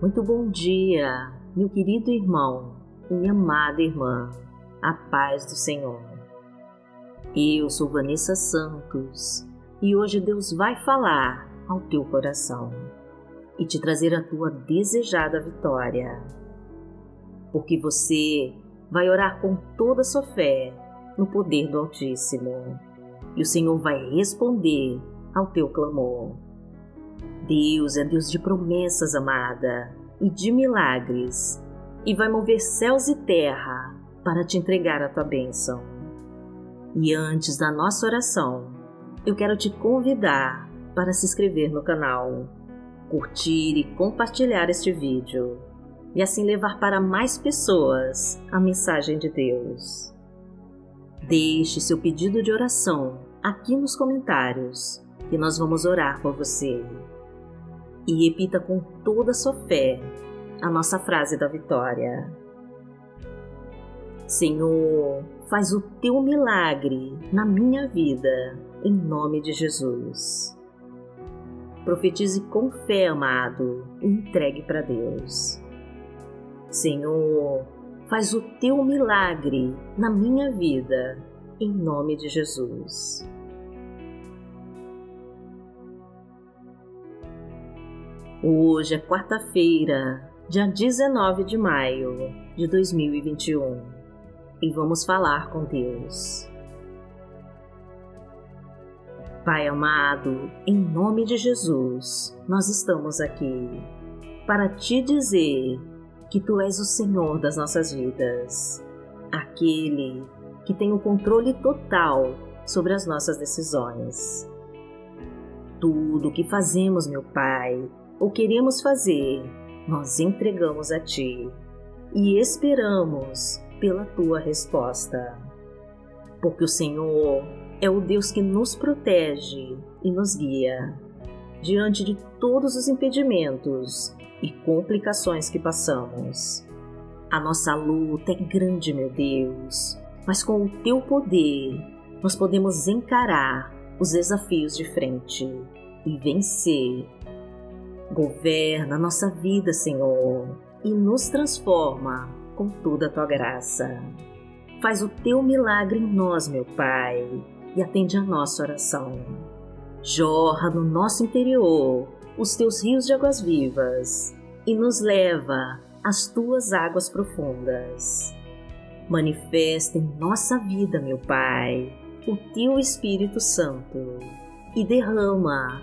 Muito bom dia, meu querido irmão e minha amada irmã. A paz do Senhor. Eu sou Vanessa Santos e hoje Deus vai falar ao teu coração e te trazer a tua desejada vitória. Porque você vai orar com toda a sua fé no poder do Altíssimo e o Senhor vai responder ao teu clamor. Deus é Deus de promessas, amada, e de milagres, e vai mover céus e terra para te entregar a tua bênção. E antes da nossa oração, eu quero te convidar para se inscrever no canal, curtir e compartilhar este vídeo, e assim levar para mais pessoas a mensagem de Deus. Deixe seu pedido de oração aqui nos comentários, que nós vamos orar por você e repita com toda a sua fé a nossa frase da vitória. Senhor, faz o teu milagre na minha vida, em nome de Jesus. Profetize com fé, amado, e entregue para Deus. Senhor, faz o teu milagre na minha vida, em nome de Jesus. Hoje é quarta-feira, dia 19 de maio de 2021 e vamos falar com Deus. Pai amado, em nome de Jesus, nós estamos aqui para te dizer que tu és o Senhor das nossas vidas, aquele que tem o controle total sobre as nossas decisões. Tudo o que fazemos, meu Pai, ou queremos fazer, nós entregamos a Ti e esperamos pela Tua resposta. Porque o Senhor é o Deus que nos protege e nos guia diante de todos os impedimentos e complicações que passamos. A nossa luta é grande, meu Deus, mas com o Teu poder nós podemos encarar os desafios de frente e vencer Governa nossa vida, Senhor, e nos transforma com toda a tua graça. Faz o teu milagre em nós, meu Pai, e atende a nossa oração. Jorra no nosso interior os teus rios de águas vivas e nos leva às tuas águas profundas. Manifesta em nossa vida, meu Pai, o teu Espírito Santo e derrama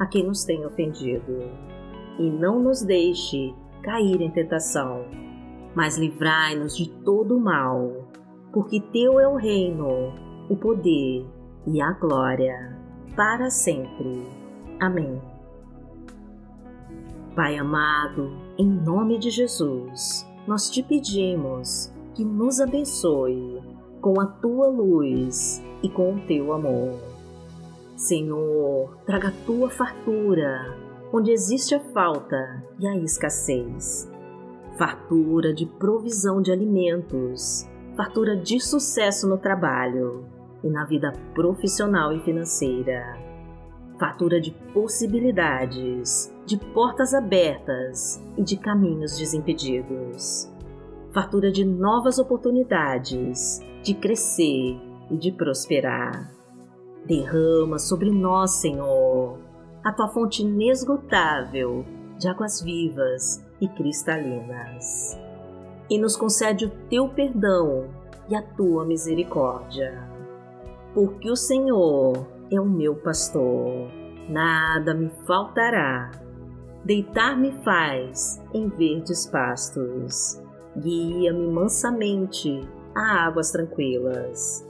a quem nos tem ofendido. E não nos deixe cair em tentação, mas livrai-nos de todo o mal, porque Teu é o reino, o poder e a glória, para sempre. Amém. Pai amado, em nome de Jesus, nós te pedimos que nos abençoe com a tua luz e com o teu amor Senhor, traga a tua fartura, onde existe a falta e a escassez. Fartura de provisão de alimentos, fartura de sucesso no trabalho e na vida profissional e financeira. Fartura de possibilidades, de portas abertas e de caminhos desimpedidos. Fartura de novas oportunidades, de crescer e de prosperar Derrama sobre nós, Senhor, a tua fonte inesgotável de águas vivas e cristalinas. E nos concede o teu perdão e a tua misericórdia. Porque o Senhor é o meu pastor, nada me faltará. Deitar-me faz em verdes pastos, guia-me mansamente a águas tranquilas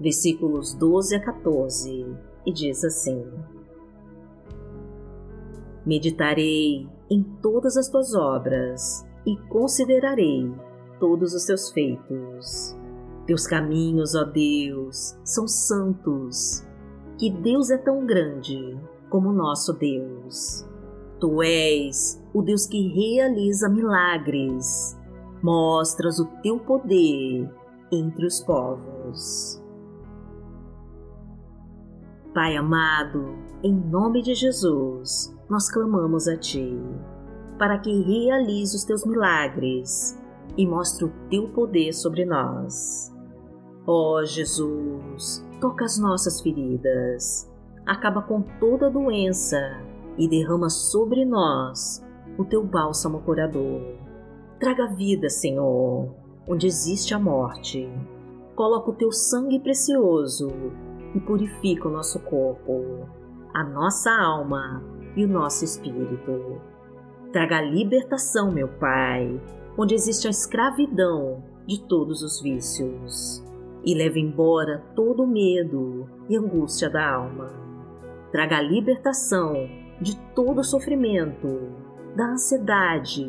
versículos 12 a 14, e diz assim: Meditarei em todas as tuas obras e considerarei todos os teus feitos. Teus caminhos, ó Deus, são santos. Que Deus é tão grande como nosso Deus. Tu és o Deus que realiza milagres. Mostras o teu poder entre os povos. Pai amado, em nome de Jesus, nós clamamos a Ti, para que realize os Teus milagres e mostre o Teu poder sobre nós. Ó oh, Jesus, toca as nossas feridas, acaba com toda doença e derrama sobre nós o Teu bálsamo curador. Traga vida, Senhor, onde existe a morte. Coloca o Teu sangue precioso e purifica o nosso corpo, a nossa alma e o nosso espírito. Traga a libertação, meu Pai, onde existe a escravidão de todos os vícios, e leve embora todo o medo e angústia da alma. Traga a libertação de todo o sofrimento, da ansiedade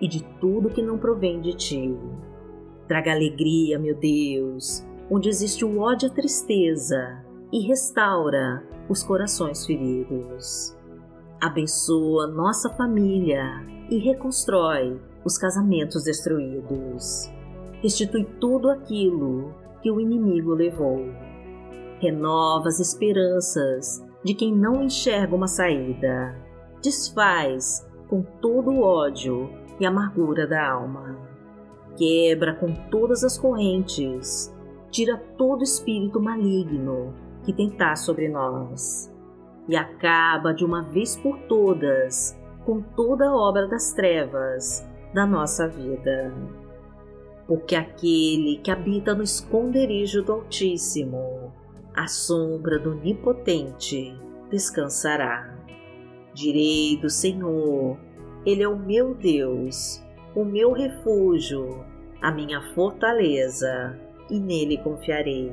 e de tudo que não provém de ti. Traga alegria, meu Deus, onde existe o ódio e a tristeza, e restaura os corações feridos. Abençoa nossa família e reconstrói os casamentos destruídos. Restitui tudo aquilo que o inimigo levou. Renova as esperanças de quem não enxerga uma saída. Desfaz com todo o ódio e amargura da alma. Quebra com todas as correntes. Tira todo espírito maligno que tentar sobre nós e acaba de uma vez por todas com toda a obra das trevas da nossa vida. Porque aquele que habita no esconderijo do Altíssimo, à sombra do Onipotente, descansará. Direi do Senhor, Ele é o meu Deus, o meu refúgio, a minha fortaleza, e nele confiarei.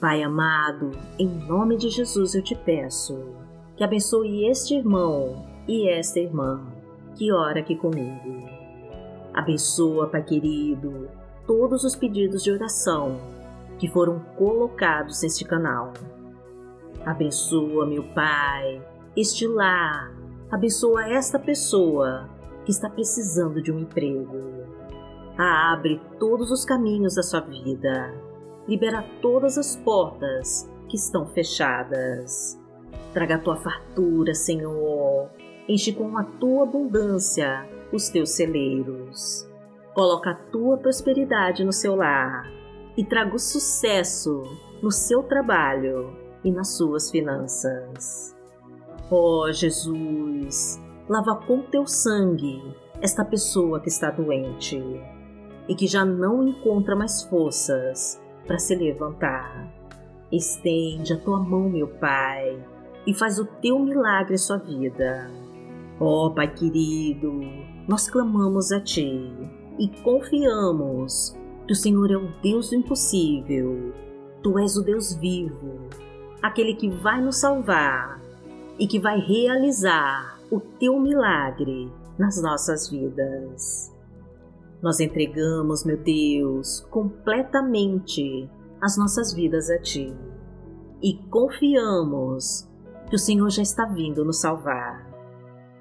Pai amado, em nome de Jesus eu te peço que abençoe este irmão e esta irmã que ora aqui comigo. Abençoa, Pai querido, todos os pedidos de oração que foram colocados neste canal. Abençoa, meu Pai, este lar. Abençoa esta pessoa que está precisando de um emprego. Abre todos os caminhos da sua vida. Libera todas as portas que estão fechadas. Traga a tua fartura, Senhor. Enche com a tua abundância os teus celeiros. Coloca a tua prosperidade no seu lar e traga o sucesso no seu trabalho e nas suas finanças. Ó oh, Jesus, lava com teu sangue esta pessoa que está doente e que já não encontra mais forças para se levantar. Estende a tua mão, meu Pai, e faz o teu milagre em sua vida. Ó oh, Pai querido, nós clamamos a Ti e confiamos que o Senhor é o Deus do impossível. Tu és o Deus vivo, aquele que vai nos salvar e que vai realizar o teu milagre nas nossas vidas. Nós entregamos, meu Deus, completamente as nossas vidas a Ti e confiamos que o Senhor já está vindo nos salvar.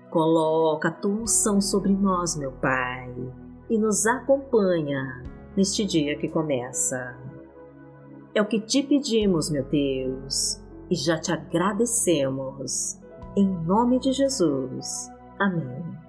Coloca a tua unção sobre nós, meu Pai, e nos acompanha neste dia que começa. É o que te pedimos, meu Deus, e já te agradecemos. Em nome de Jesus. Amém